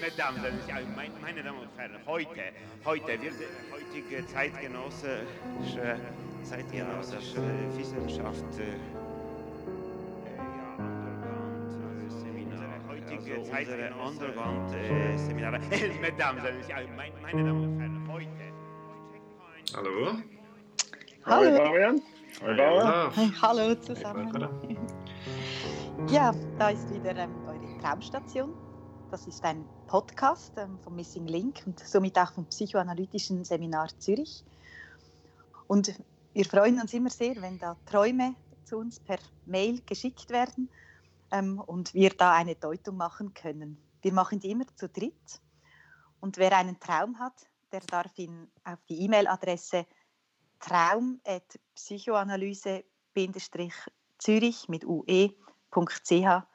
Mesdames, meine Damen und Herren, heute, heute wird heutige zeitgenössische, zeitgenössische Wissenschaft äh, heutige Zeit Underground-Seminare. Mesdames, meine Damen und Herren, heute. Hallo? Hallo. Marian. Hallo. Hallo zusammen. Ja, da ist wieder ähm, eure Traumstation. Das ist ein Podcast ähm, vom Missing Link und somit auch vom Psychoanalytischen Seminar Zürich. Und wir freuen uns immer sehr, wenn da Träume zu uns per Mail geschickt werden ähm, und wir da eine Deutung machen können. Wir machen die immer zu dritt. Und wer einen Traum hat, der darf ihn auf die E-Mail-Adresse traum.psychoanalyse-zürich mit ue.ch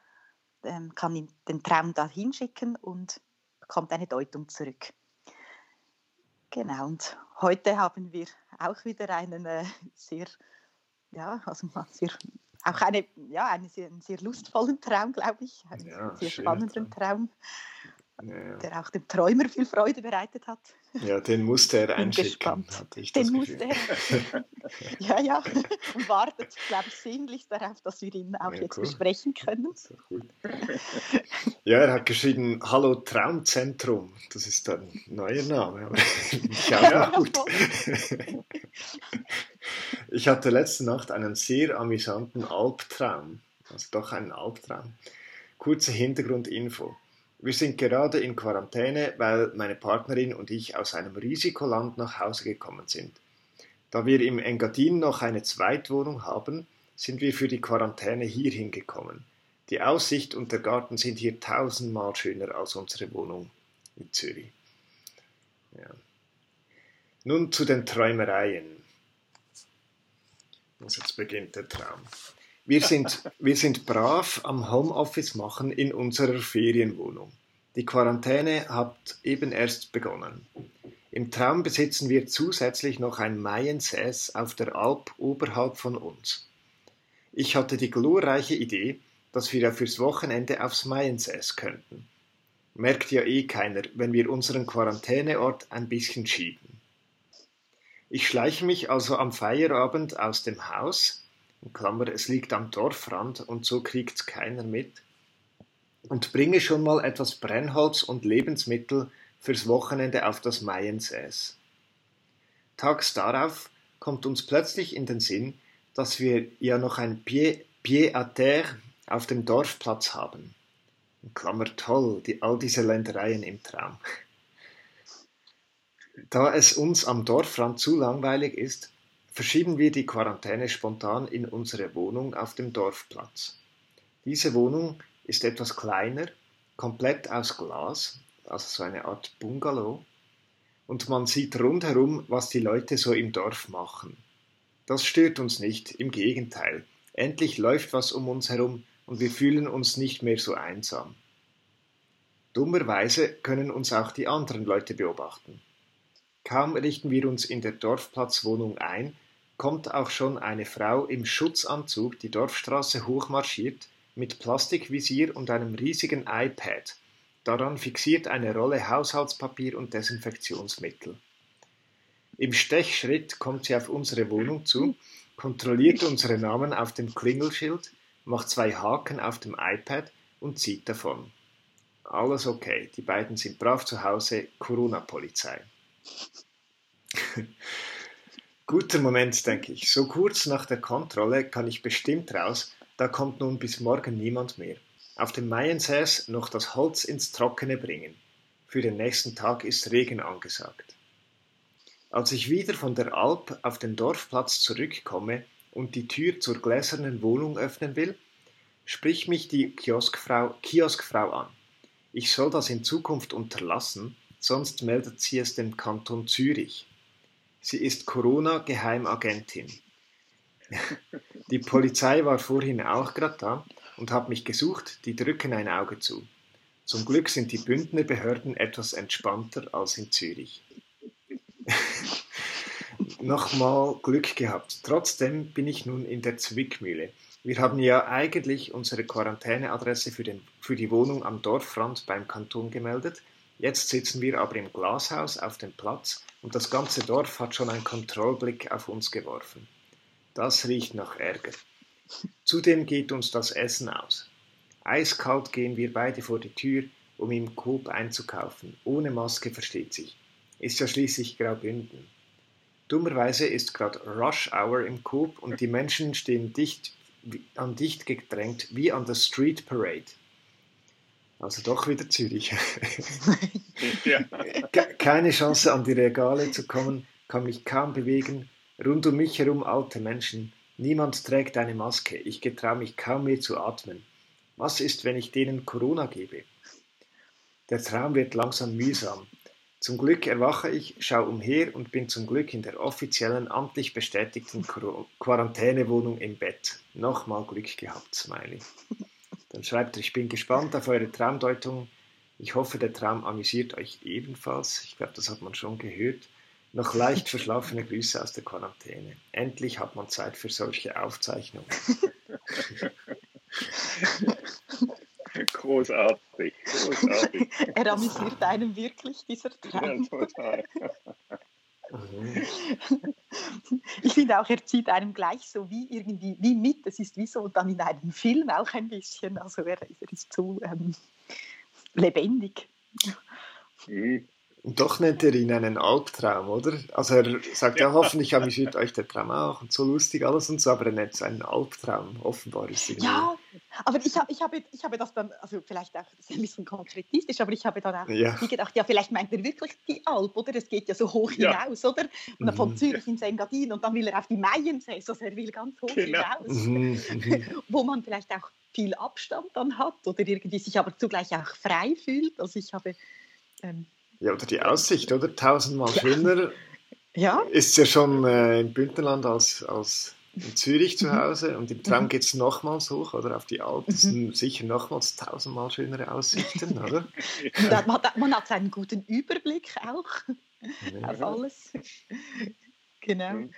ähm, kann den Traum da hinschicken und bekommt eine Deutung zurück. Genau, und heute haben wir auch wieder einen äh, sehr, ja, also sehr, auch eine, ja, einen sehr, einen sehr lustvollen Traum, glaube ich, einen Ja, sehr spannenden. Traum, Ja, ja. der auch dem Träumer viel Freude bereitet hat. ja, den musste er einschicken, Den das muss Gefühl. er. ja, ja. Und wartet, glaube ich, sehnlichst darauf, dass wir ihn auch Ja, jetzt cool. besprechen können. Ja, er hat geschrieben, Hallo Traumzentrum. Das ist ein neuer Name. Ja, noch gut. Ich hatte letzte Nacht einen sehr amüsanten Albtraum. Also doch einen Albtraum. Kurze Hintergrundinfo. Wir sind gerade in Quarantäne, weil meine Partnerin und ich aus einem Risikoland nach Hause gekommen sind. Da wir im Engadin noch eine Zweitwohnung haben, sind wir für die Quarantäne hierhin gekommen. Die Aussicht und der Garten sind hier tausendmal schöner als unsere Wohnung in Zürich. Ja. Nun zu den Träumereien. Also jetzt beginnt der Traum. Wir sind, wir sind brav am Homeoffice machen in unserer Ferienwohnung. Die Quarantäne hat eben erst begonnen. Im Traum besitzen wir zusätzlich noch ein Maiensäß auf der Alp oberhalb von uns. Ich hatte die glorreiche Idee, dass wir ja fürs Wochenende aufs Maiensäß könnten. Merkt ja eh keiner, wenn wir unseren Quarantäneort ein bisschen schieben. Ich schleiche mich also am Feierabend aus dem Haus, in Klammer, es liegt am Dorfrand und so kriegt's keiner mit, und bringe schon mal etwas Brennholz und Lebensmittel fürs Wochenende auf das Maiensäß. Tags darauf kommt uns plötzlich in den Sinn, dass wir ja noch ein Pied, Pied à terre auf dem Dorfplatz haben. In Klammer toll, die, all diese Ländereien im Traum. Da es uns am Dorfrand zu langweilig ist, verschieben wir die Quarantäne spontan in unsere Wohnung auf dem Dorfplatz. Diese Wohnung ist etwas kleiner, komplett aus Glas, also so eine Art Bungalow, und man sieht rundherum, was die Leute so im Dorf machen. Das stört uns nicht, im Gegenteil. Endlich läuft was um uns herum und wir fühlen uns nicht mehr so einsam. Dummerweise können uns auch die anderen Leute beobachten. Kaum richten wir uns in der Dorfplatzwohnung ein, kommt auch schon eine Frau im Schutzanzug die Dorfstraße hochmarschiert mit Plastikvisier und einem riesigen iPad. Daran fixiert eine Rolle Haushaltspapier und Desinfektionsmittel. Im Stechschritt kommt sie auf unsere Wohnung zu, kontrolliert unsere Namen auf dem Klingelschild, macht zwei Haken auf dem iPad und zieht davon. Alles okay, die beiden sind brav zu Hause, Corona-Polizei. Guter Moment, denke ich. So kurz nach der Kontrolle kann ich bestimmt raus, da kommt nun bis morgen niemand mehr. Auf dem Maiensäß noch das Holz ins Trockene bringen. Für den nächsten Tag ist Regen angesagt. Als ich wieder von der Alp auf den Dorfplatz zurückkomme und die Tür zur gläsernen Wohnung öffnen will, spricht mich die Kioskfrau, Kioskfrau an. Ich soll das in Zukunft unterlassen, sonst meldet sie es dem Kanton Zürich. Sie ist Corona-Geheimagentin. Die Polizei war vorhin auch gerade da und hat mich gesucht, die drücken ein Auge zu. Zum Glück sind die Bündner Behörden etwas entspannter als in Zürich. Nochmal Glück gehabt. Trotzdem bin ich nun in der Zwickmühle. Wir haben ja eigentlich unsere Quarantäneadresse für, den, für die Wohnung am Dorfrand beim Kanton gemeldet. Jetzt sitzen wir aber im Glashaus auf dem Platz und das ganze Dorf hat schon einen Kontrollblick auf uns geworfen. Das riecht nach Ärger. Zudem geht uns das Essen aus. Eiskalt gehen wir beide vor die Tür, um im Coop einzukaufen. Ohne Maske versteht sich. Ist ja schließlich Graubünden. Dummerweise ist gerade Rush Hour im Coop und die Menschen stehen dicht an dicht gedrängt wie an der Street Parade. Also doch wieder Zürich. Keine Chance an die Regale zu kommen, kann mich kaum bewegen. Rund um mich herum alte Menschen. Niemand trägt eine Maske. Ich getraue mich kaum mehr zu atmen. Was ist, wenn ich denen Corona gebe? Der Traum wird langsam mühsam. Zum Glück erwache ich, schaue umher und bin zum Glück in der offiziellen, amtlich bestätigten Quarantänewohnung im Bett. Nochmal Glück gehabt, Smiley. Dann schreibt er, ich bin gespannt auf eure Traumdeutung. Ich hoffe, der Traum amüsiert euch ebenfalls. Ich glaube, das hat man schon gehört. Noch leicht verschlafene Grüße aus der Quarantäne. Endlich hat man Zeit für solche Aufzeichnungen. Großartig, großartig. er amüsiert einen wirklich, dieser Traum. Ja, total. ich finde auch, er zieht einem gleich so wie irgendwie wie mit. Es ist wie so dann in einem Film auch ein bisschen. Also er, er ist so ähm, lebendig. Mhm. Und doch nennt er ihn einen Albtraum, oder? Also er sagt ja, hoffentlich amüsiert euch der Traum auch und so lustig alles und so, aber er nennt es einen Albtraum. Offenbar ist es Ja, aber ich, hab, ich, habe, ich habe das dann, also vielleicht auch das ist ein bisschen konkretistisch, aber ich habe dann auch ja. gedacht, ja, vielleicht meint er wirklich die Alp, oder? Es geht ja so hoch ja. hinaus, oder? Und dann von mhm. Zürich ins Engadin und dann will er auf die Maiensee, also er will ganz hoch genau. hinaus. Mhm. mhm. Wo man vielleicht auch viel Abstand dann hat oder irgendwie sich aber zugleich auch frei fühlt. Also ich habe... Ähm, ja, oder die Aussicht, oder? Tausendmal schöner ja. ist ja schon äh, im Bündnerland als, als in Zürich zu mhm. Hause und im Traum mhm. geht es nochmals hoch, oder? Auf die Alpen mhm. sicher nochmals tausendmal schönere Aussichten, oder? man, hat, man hat einen guten Überblick auch ja. auf alles. Genau.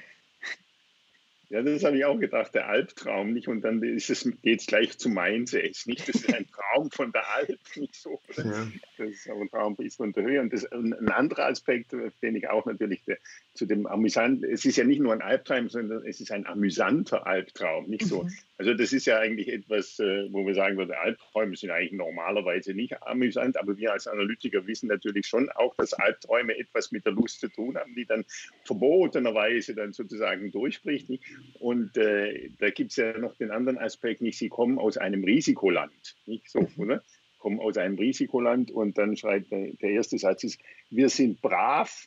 Ja, das habe ich auch gedacht, der Albtraum, nicht? Und dann geht es gleich zu Mainz, nicht? Das ist ein Traum von der Alp, nicht so. Ja. Das ist aber ein Traum ist von der Höhe. Und das, ein anderer Aspekt, den ich auch natürlich der, zu dem amüsant, es ist ja nicht nur ein Albtraum, sondern es ist ein amüsanter Albtraum, nicht so. Mhm. Also das ist ja eigentlich etwas, äh, wo wir sagen würden, Albträume sind eigentlich normalerweise nicht amüsant, aber wir als Analytiker wissen natürlich schon auch, dass Albträume etwas mit der Lust zu tun haben, die dann verbotenerweise dann sozusagen durchbricht. Und äh, da gibt es ja noch den anderen Aspekt, nicht? Sie kommen aus einem Risikoland, nicht so, oder? Kommen aus einem Risikoland und dann schreibt der erste Satz ist, wir sind brav,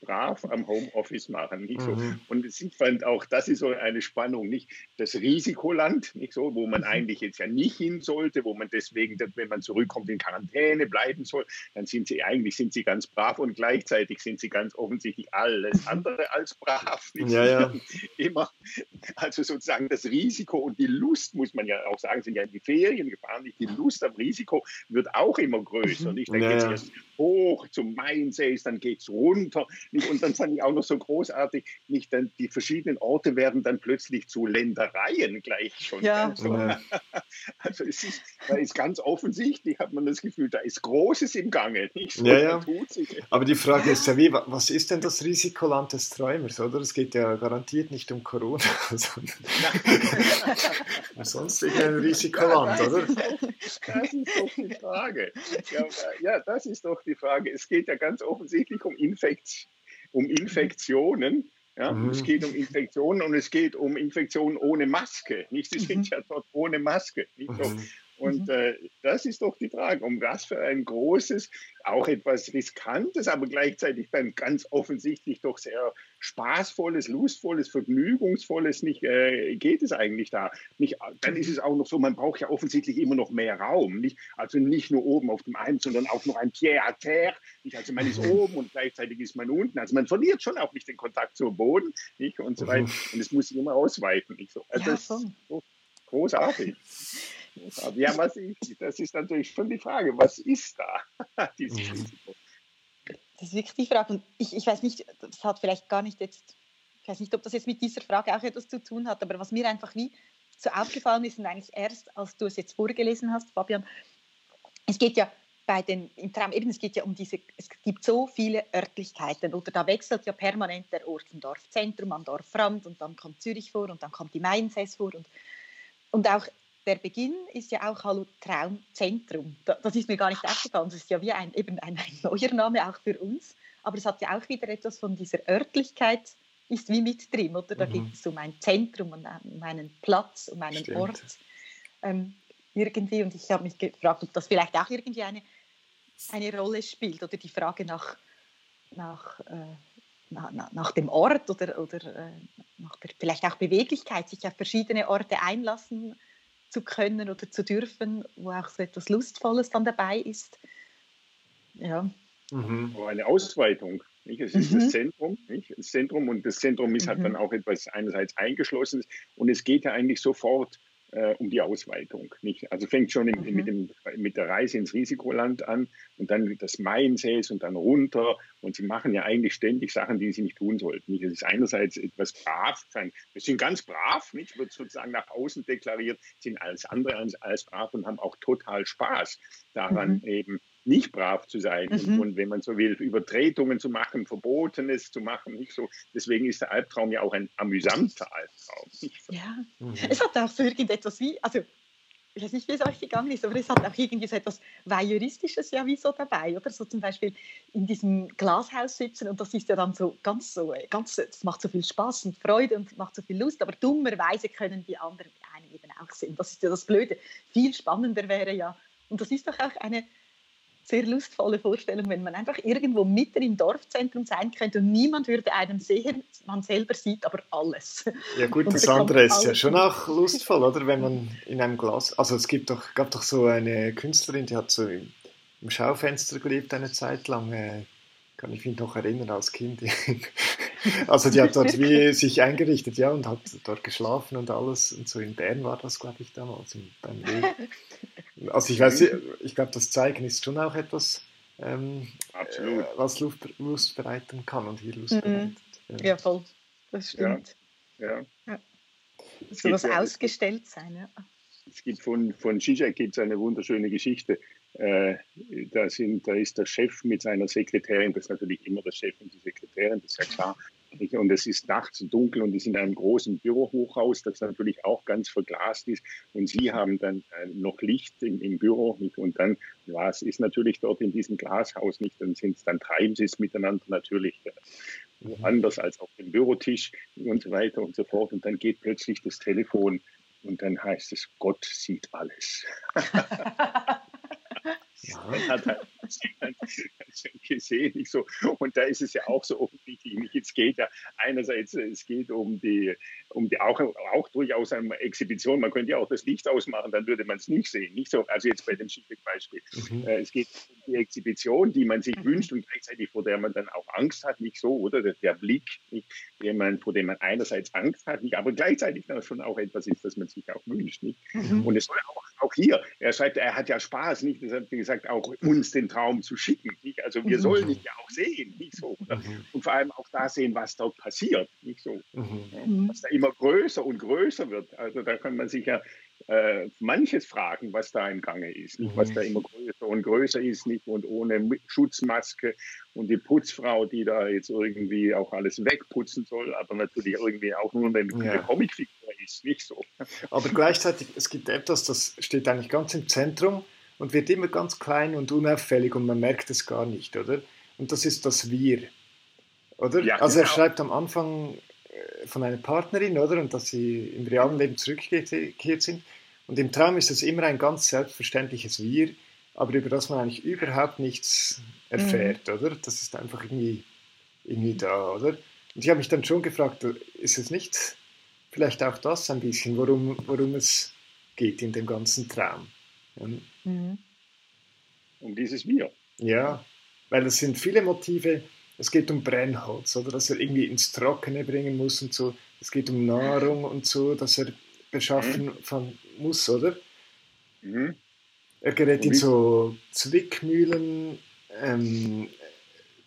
brav am Homeoffice machen. Nicht so. Mhm. Und ich fand auch, das ist so eine Spannung, nicht das Risikoland, nicht so, wo man mhm. eigentlich jetzt ja nicht hin sollte, wo man deswegen, wenn man zurückkommt, in Quarantäne bleiben soll, dann sind sie eigentlich sind sie ganz brav und gleichzeitig sind sie ganz offensichtlich alles mhm. andere als brav. Ja, ja. Immer, also sozusagen das Risiko und die Lust, muss man ja auch sagen, sind ja in die Ferien gefahren, nicht die Lust am Risiko wird auch immer größer. Nicht? Dann ja, geht es erst hoch zum Mainsees, dann geht es runter. Nicht? Und dann fand ich auch noch so großartig, nicht dann die verschiedenen Orte werden dann plötzlich zu Ländereien gleich schon. Ja. So. Also es ist, da ist ganz offensichtlich, hat man das Gefühl, da ist Großes im Gange. Nicht? So, ja, ja. Aber die Frage ist ja, wie, was ist denn das Risikoland des Träumers, oder? Es geht ja garantiert nicht um Corona, sondern um sonst ein Risikoland, ja, das oder? Ist doch, das ist doch die Frage. Ja, ja, das ist doch die Frage. Es geht ja ganz offensichtlich um, Infekt, um Infektionen. Ja, mhm. Es geht um Infektionen und es geht um Infektionen ohne Maske. Nicht? Sie sind mhm. ja dort ohne Maske. Nicht so. Mhm. Und mhm. äh, das ist doch die Frage, um was für ein großes, auch etwas riskantes, aber gleichzeitig dann ganz offensichtlich doch sehr spaßvolles, lustvolles, vergnügungsvolles nicht äh, geht es eigentlich da. Nicht, dann ist es auch noch so, man braucht ja offensichtlich immer noch mehr Raum. Nicht? Also nicht nur oben auf dem einen, sondern auch noch ein Pied à terre. Nicht? Also man ist mhm. oben und gleichzeitig ist man unten. Also man verliert schon auch nicht den Kontakt zum Boden nicht? und so weiter. Mhm. Und es muss sich immer ausweiten. Nicht so. Also ja, das ist so großartig. Ja, was ist, das ist natürlich schon die Frage, was ist da? Dieses mhm. Risiko. Das ist wirklich die Frage. Und ich, ich weiß nicht, das hat vielleicht gar nicht jetzt, ich weiß nicht, ob das jetzt mit dieser Frage auch etwas zu tun hat, aber was mir einfach wie so aufgefallen ist und eigentlich erst, als du es jetzt vorgelesen hast, Fabian, es geht ja bei den, im Traum eben, es geht ja um diese, es gibt so viele Örtlichkeiten oder da wechselt ja permanent der Ort vom Dorfzentrum am Dorfrand und dann kommt Zürich vor und dann kommt die Mainzess vor und, und auch der Beginn ist ja auch Hallo Traumzentrum. Das ist mir gar nicht aufgefallen. Das ist ja wie ein, eben ein, ein neuer Name auch für uns. Aber es hat ja auch wieder etwas von dieser Örtlichkeit, ist wie mit drin, oder? Da mhm. geht es um ein Zentrum, um einen Platz, um einen Stimmt. Ort. Ähm, irgendwie. Und ich habe mich gefragt, ob das vielleicht auch irgendwie eine eine Rolle spielt oder die Frage nach, nach, äh, nach, nach, dem Ort oder, oder äh, nach der vielleicht auch Beweglichkeit, sich auf verschiedene Orte einlassen zu können oder zu dürfen, wo auch so etwas Lustvolles dann dabei ist. Ja. Mhm. Eine Ausweitung. Nicht? Es ist mhm. das Zentrum, nicht? das Zentrum und das Zentrum ist halt mhm. halt dann auch etwas einerseits eingeschlossen und es geht ja eigentlich sofort äh, um die Ausweitung. Nicht? Also fängt schon im, mhm. mit, dem, mit der Reise ins Risikoland an und dann das Mainsees und dann runter. Und sie machen ja eigentlich ständig Sachen, die sie nicht tun sollten. Nicht? Es ist einerseits etwas brav sein. Wir sind ganz brav, nicht? wird sozusagen nach außen deklariert, sind alles andere als, als brav und haben auch total Spaß daran, mhm. eben nicht brav zu sein mhm. und, und, wenn man so will, Übertretungen zu machen, Verbotenes zu machen. Nicht so. Deswegen ist der Albtraum ja auch ein amüsanter Albtraum. Ja, mhm. es hat auch so irgendetwas wie, also ich weiß nicht, wie es euch gegangen ist, aber es hat auch irgendwie so etwas Voyeuristisches ja wie so dabei, oder? So zum Beispiel in diesem Glashaus sitzen und das ist ja dann so ganz so, ganz, das macht so viel Spaß und Freude und macht so viel Lust, aber dummerweise können die anderen einen eben auch sehen. Das ist ja das Blöde. Viel spannender wäre ja, und das ist doch auch eine sehr lustvolle Vorstellung, wenn man einfach irgendwo mitten im Dorfzentrum sein könnte und niemand würde einen sehen, man selber sieht aber alles. Ja gut, das andere ist ja schon auch lustvoll, oder? Wenn man in einem Glas, also es gibt doch, gab doch so eine Künstlerin, die hat so im, im Schaufenster gelebt eine Zeit lang, äh, kann ich mich noch erinnern als Kind. also die hat dort wie sich eingerichtet, ja, und hat dort geschlafen und alles. Und so in Bern war das, glaube ich, damals beim Weg. Also ich weiß, ich glaube, das Zeigen ist schon auch etwas, ähm, äh, was Lust, Lust, bereiten kann und hier Lust mhm. bereitet. Ja. ja. voll. Das stimmt. Ja. ja. ja. So was ja, ausgestellt sein, ja. Es gibt von, von Zizek gibt es eine wunderschöne Geschichte. Äh, da, sind, da ist der Chef mit seiner Sekretärin, das ist natürlich immer der Chef und die Sekretärin, das ist ja klar. Und es ist nachts dunkel und sind in einem großen Bürohochhaus, das natürlich auch ganz verglast ist. Und sie haben dann äh, noch Licht im, im Büro. Und dann, ja, es ist natürlich dort in diesem Glashaus nicht, dann sind dann treiben sie es miteinander natürlich äh, anders als auf dem Bürotisch und so weiter und so fort. Und dann geht plötzlich das Telefon und dann heißt es, Gott sieht alles. Ja. Man hat halt gesehen. Nicht so. Und da ist es ja auch so offensichtlich. Es geht ja einerseits, es geht um die, um die auch, auch durchaus eine Exhibition. Man könnte ja auch das Licht ausmachen, dann würde man es nicht sehen. Nicht so, also jetzt bei dem Schiffweg-Beispiel. Mhm. Äh, es geht um die Exhibition, die man sich mhm. wünscht und gleichzeitig vor der man dann auch Angst hat. Nicht so, oder? Der, der Blick, nicht, den man, vor dem man einerseits Angst hat, nicht, aber gleichzeitig schon auch etwas ist, das man sich auch wünscht. Nicht? Mhm. Und es soll auch, auch hier, er schreibt, er hat ja Spaß, nicht? Das hat, gesagt, auch uns den Traum zu schicken. Nicht? Also wir mhm. sollen ihn ja auch sehen, nicht so. Mhm. Und vor allem auch da sehen, was dort passiert, nicht so. Mhm. Was da immer größer und größer wird. Also da kann man sich ja äh, manches fragen, was da im Gange ist, mhm. was da immer größer und größer ist, nicht und ohne Schutzmaske und die Putzfrau, die da jetzt irgendwie auch alles wegputzen soll, aber natürlich irgendwie auch nur eine, ja. eine Comicfigur ist, nicht so. Aber gleichzeitig, es gibt etwas, das steht eigentlich ganz im Zentrum und wird immer ganz klein und unauffällig und man merkt es gar nicht, oder? Und das ist das Wir, oder? Ja, also er genau. schreibt am Anfang äh, von einer Partnerin, oder? Und dass sie im realen Leben zurückgekehrt sind. Und im Traum ist es immer ein ganz selbstverständliches Wir, aber über das man eigentlich überhaupt nichts erfährt, mhm. oder? Das ist einfach irgendwie, irgendwie da, oder? Und ich habe mich dann schon gefragt, ist es nicht vielleicht auch das ein bisschen, worum, worum es geht in dem ganzen Traum? Mhm. Um dieses Wir. Ja, weil es sind viele Motive. Es geht um Brennholz, oder dass er irgendwie ins Trockene bringen muss und so. Es geht um Nahrung und so, dass er beschaffen mhm. von muss, oder? Mhm. Er gerät in so Zwickmühlen. Ähm,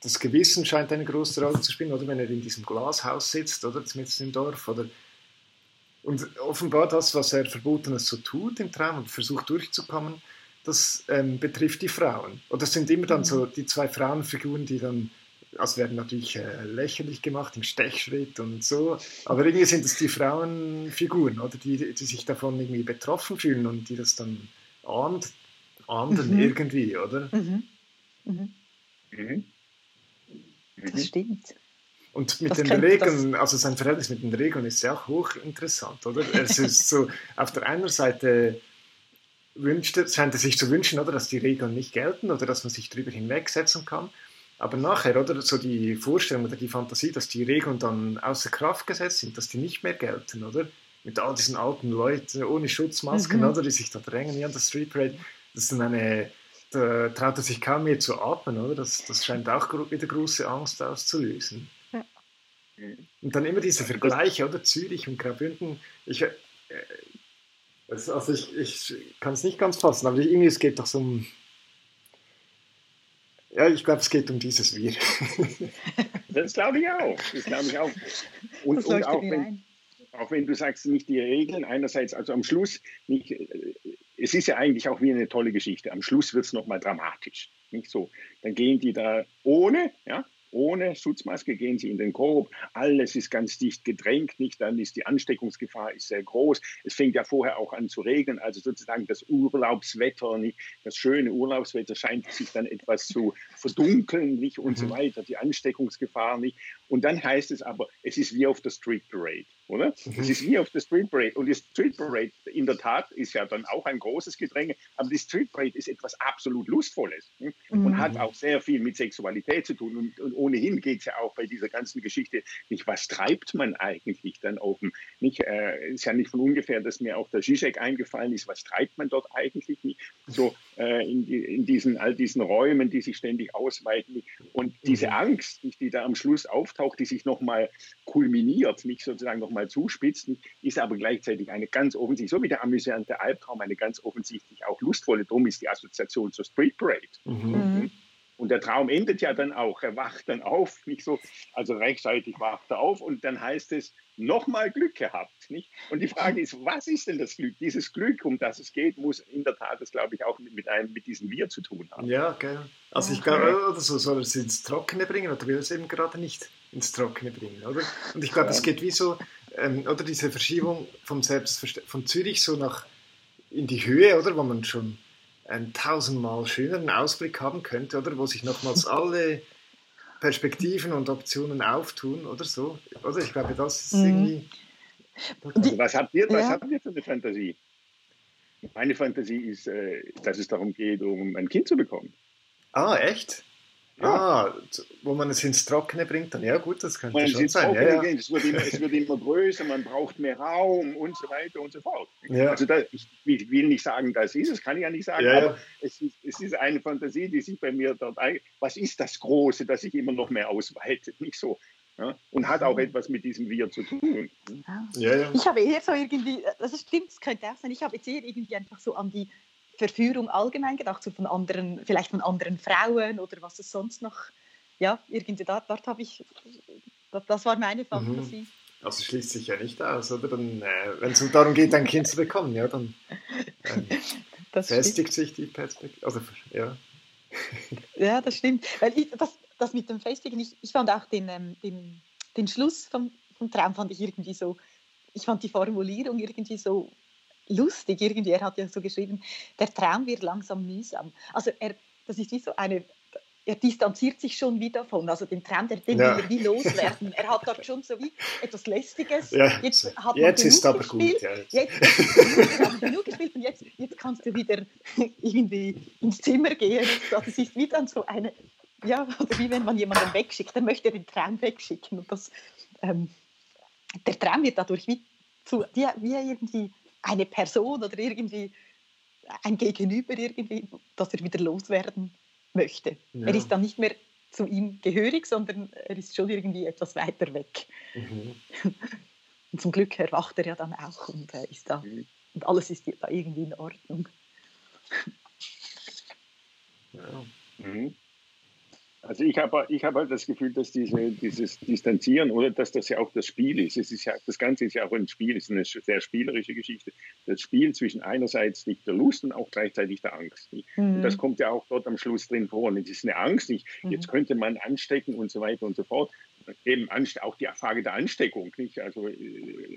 das Gewissen scheint eine große Rolle zu spielen, oder wenn er in diesem Glashaus sitzt, oder mitten im Dorf, oder Und offenbar das, was er Verbotenes so tut im Traum und versucht durchzukommen, das ähm, betrifft die Frauen. Und das sind immer dann so mhm. die zwei Frauenfiguren, die dann, also werden natürlich äh, lächerlich gemacht im Stechschritt und so, aber irgendwie sind es die Frauenfiguren, oder die, die sich davon irgendwie betroffen fühlen und die das dann ahnt, ahnden mhm. irgendwie, oder? Mhm. Mhm. mhm. Das stimmt. Und mit das den Regeln, also sein Verhältnis mit den Regeln ist ja auch hochinteressant, oder? Es ist so, auf der einen Seite wünscht, scheint er sich zu wünschen, oder, dass die Regeln nicht gelten oder dass man sich darüber hinwegsetzen kann. Aber nachher, oder, so die Vorstellung oder die Fantasie, dass die Regeln dann außer Kraft gesetzt sind, dass die nicht mehr gelten, oder? Mit all diesen alten Leuten ohne Schutzmasken, mhm. oder, die sich da drängen hier an der Street Parade. Das ist dann eine, da traut er sich kaum mehr zu atmen, oder? Das, das scheint auch wieder große Angst auszulösen. Ja. Und dann immer diese Vergleiche, oder? Zürich und Graubünden. Ich, äh, also ich, ich kann es nicht ganz fassen, aber irgendwie es geht doch so um. Ja, ich glaube, es geht um dieses Wir. das glaube ich auch. Das glaube ich auch. Und, und auch, wenn, auch wenn du sagst, nicht die Regeln, einerseits, also am Schluss, nicht, es ist ja eigentlich auch wie eine tolle Geschichte. Am Schluss wird es nochmal dramatisch. Nicht so. Dann gehen die da ohne, ja, ohne Schutzmaske gehen sie in den Korb. Alles ist ganz dicht gedrängt, nicht? Dann ist die Ansteckungsgefahr ist sehr groß. Es fängt ja vorher auch an zu regnen, also sozusagen das Urlaubswetter, nicht? Das schöne Urlaubswetter scheint sich dann etwas zu verdunkeln, nicht? Und so mhm. weiter. Die Ansteckungsgefahr nicht. Und dann heißt es aber, es ist wie auf der Street Parade oder? Mhm. Es ist wie auf der Street Parade. Und die Street Parade, in der Tat, ist ja dann auch ein großes Gedränge, aber die Street Parade ist etwas absolut Lustvolles hm? mhm. und hat auch sehr viel mit Sexualität zu tun. Und, und ohnehin geht es ja auch bei dieser ganzen Geschichte nicht, was treibt man eigentlich dann oben? Nicht, äh, ist ja nicht von ungefähr, dass mir auch der Zizek eingefallen ist, was treibt man dort eigentlich nicht? So äh, in, in, diesen, all diesen Räumen, die sich ständig ausweiten. Und diese mhm. Angst, die da am Schluss auftaucht, die sich nochmal kulminiert, nicht sozusagen nochmal mal zuspitzen, ist aber gleichzeitig eine ganz offensichtlich, so wie der amüsante Albtraum, eine ganz offensichtlich auch lustvolle. Drum ist die Assoziation zur Street Parade. Mhm. mhm. Und der Traum endet ja dann auch. Er wacht dann auf, nicht so, also rechtzeitig wacht er auf und dann heißt es, nochmal Glück gehabt. Nicht? Und die Frage ist, was ist denn das Glück? Dieses Glück, um das es geht, muss in der Tat, das glaube ich, auch mit, einem, mit diesem Wir zu tun haben. Ja, geil. Also ich glaube, oder so soll er es ins Trockene bringen oder will er es eben gerade nicht ins Trockene bringen, oder? Und ich glaube, es geht wie so, ähm, oder diese Verschiebung vom Selbstverständnis, von Zürich so nach in die Höhe, oder, wo man schon einen tausendmal schöneren Ausblick haben könnte, oder, wo sich nochmals alle Perspektiven und Optionen auftun oder so. Oder ich glaube, das ist mhm. irgendwie. Also was habt ihr, was ja. habt ihr für eine Fantasie? Meine Fantasie ist, äh, dass es darum geht, um ein Kind zu bekommen. Ah, echt? Ja. Ah, wo man es ins Trockene bringt, dann ja gut, das könnte man schon sein. Ja, ja. Es, wird immer, es, wird immer, größer, man braucht mehr Raum und so weiter und so fort. Ja. Also da, ich will nicht sagen, das ist es, kann ich ja nicht sagen, aber es ist, es ist, eine Fantasie, die sich bei mir dort ein. Was ist das Große, das sich immer noch mehr ausweitet? Nicht so. Und hat auch etwas mit diesem Wir zu tun. Ich habe eher so irgendwie, das stimmt, das könnte auch sein, ich habe jetzt eher irgendwie einfach so an die Verführung allgemein gedacht, so von anderen, vielleicht von anderen Frauen oder was es sonst noch, ja, irgendwie da, dort habe ich, das war meine mhm. Fantasie. Also schließt sich ja nicht aus, oder? Dann, äh, wenn es darum geht, ein Kind zu bekommen, ja, dann äh, festigt sich die Perspektive. Also, ja. ja, das stimmt. Weil ich, das, das mit dem Festigen, ich, ich fand auch den, ähm, den, den Schluss vom, vom Traum fand ich irgendwie so, ich fand die Formulierung irgendwie so lustig irgendwie. Er hat ja so geschrieben, der Traum wird langsam mühsam. Also er, das ist wie so eine, er distanziert sich schon wieder davon. Also den Traum, den ja. will er wie loswerden. er hat dort schon so wie etwas Lästiges. Ja. Jetzt, hat jetzt ist aber gespielt. gut. Ja, jetzt. Jetzt, jetzt haben genug gespielt und jetzt, jetzt kannst du wieder irgendwie ins Zimmer gehen. Das ist wie dann so eine, ja, oder wie wenn man jemanden wegschickt, dann möchte er den Traum wegschicken. Und das, ähm, der Traum wird dadurch wie, zu, wie, wie irgendwie eine Person oder irgendwie ein Gegenüber irgendwie, dass er wieder loswerden möchte. Ja. Er ist dann nicht mehr zu ihm gehörig, sondern er ist schon irgendwie etwas weiter weg. Mhm. Und zum Glück erwacht er ja dann auch und äh, ist da mhm. und alles ist da irgendwie in Ordnung. Ja. Mhm. Also ich habe ich hab halt das Gefühl, dass diese, dieses Distanzieren oder dass das ja auch das Spiel ist. Es ist ja, das Ganze ist ja auch ein Spiel, es ist eine sehr spielerische Geschichte. Das Spiel zwischen einerseits nicht der Lust und auch gleichzeitig der Angst. Mhm. Und das kommt ja auch dort am Schluss drin vor. Und es ist eine Angst, nicht, jetzt mhm. könnte man anstecken und so weiter und so fort eben auch die Frage der Ansteckung. Nicht? Also äh,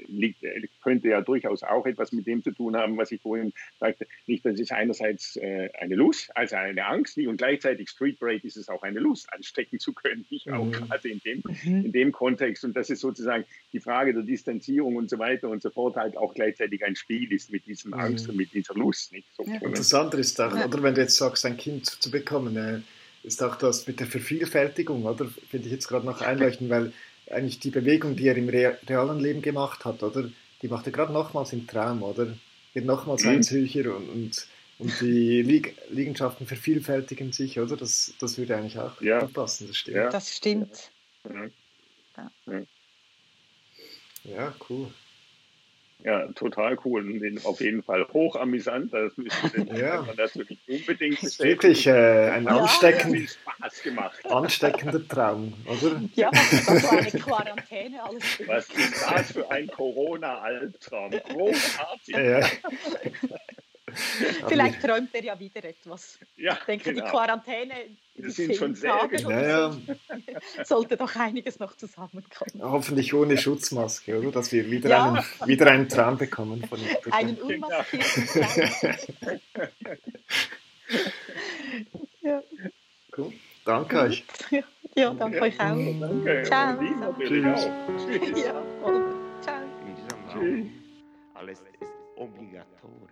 liegt, äh, könnte ja durchaus auch etwas mit dem zu tun haben, was ich vorhin sagte. Nicht, das ist einerseits äh, eine Lust, also eine Angst, und gleichzeitig Street Braid ist es auch eine Lust, anstecken zu können. Nicht? Auch mhm. gerade in dem, mhm. in dem Kontext. Und das ist sozusagen die Frage der Distanzierung und so weiter und so fort halt auch gleichzeitig ein Spiel ist mit diesem Angst mhm. und mit dieser Lust. Nicht? So, ja. Und das andere ist auch, oder wenn du jetzt sagst, ein Kind zu bekommen, äh, ist auch das mit der Vervielfältigung, oder? Finde ich jetzt gerade noch einleuchtend, weil eigentlich die Bewegung, die er im realen Leben gemacht hat, oder? Die macht er gerade nochmals im Traum, oder? Wird nochmals mhm. eins höher und, und, und die Lieg Liegenschaften vervielfältigen sich, oder? Das, das würde eigentlich auch ja. passen, das stimmt. Ja. Das stimmt. Ja, ja cool. Ja, total cool. Und auf jeden Fall hoch amüsant. Das müssen wir ja. natürlich unbedingt bestätigen. Wirklich äh, ein ja. ansteckend, Spaß gemacht. ansteckender Traum, oder? Ja, was ist das für eine Quarantäne alles? Was ist das für ein Corona-Albtraum? Großartig. Ja. Vielleicht träumt er ja wieder etwas. Ja, ich denke, genau. die Quarantäne das sind schon sehr Tage ja, ja. sollte doch einiges noch zusammenkommen. Hoffentlich ohne Schutzmaske, oder? Dass wir wieder, ja. einen, wieder einen Traum bekommen von ihm. Einen unmaskierten Traum. ja. Cool. Danke euch. Ja, danke euch auch. Danke. Ciao. Tschüss. Tschüss. Ja, ciao. Tschüss. Alles ist obligatorisch.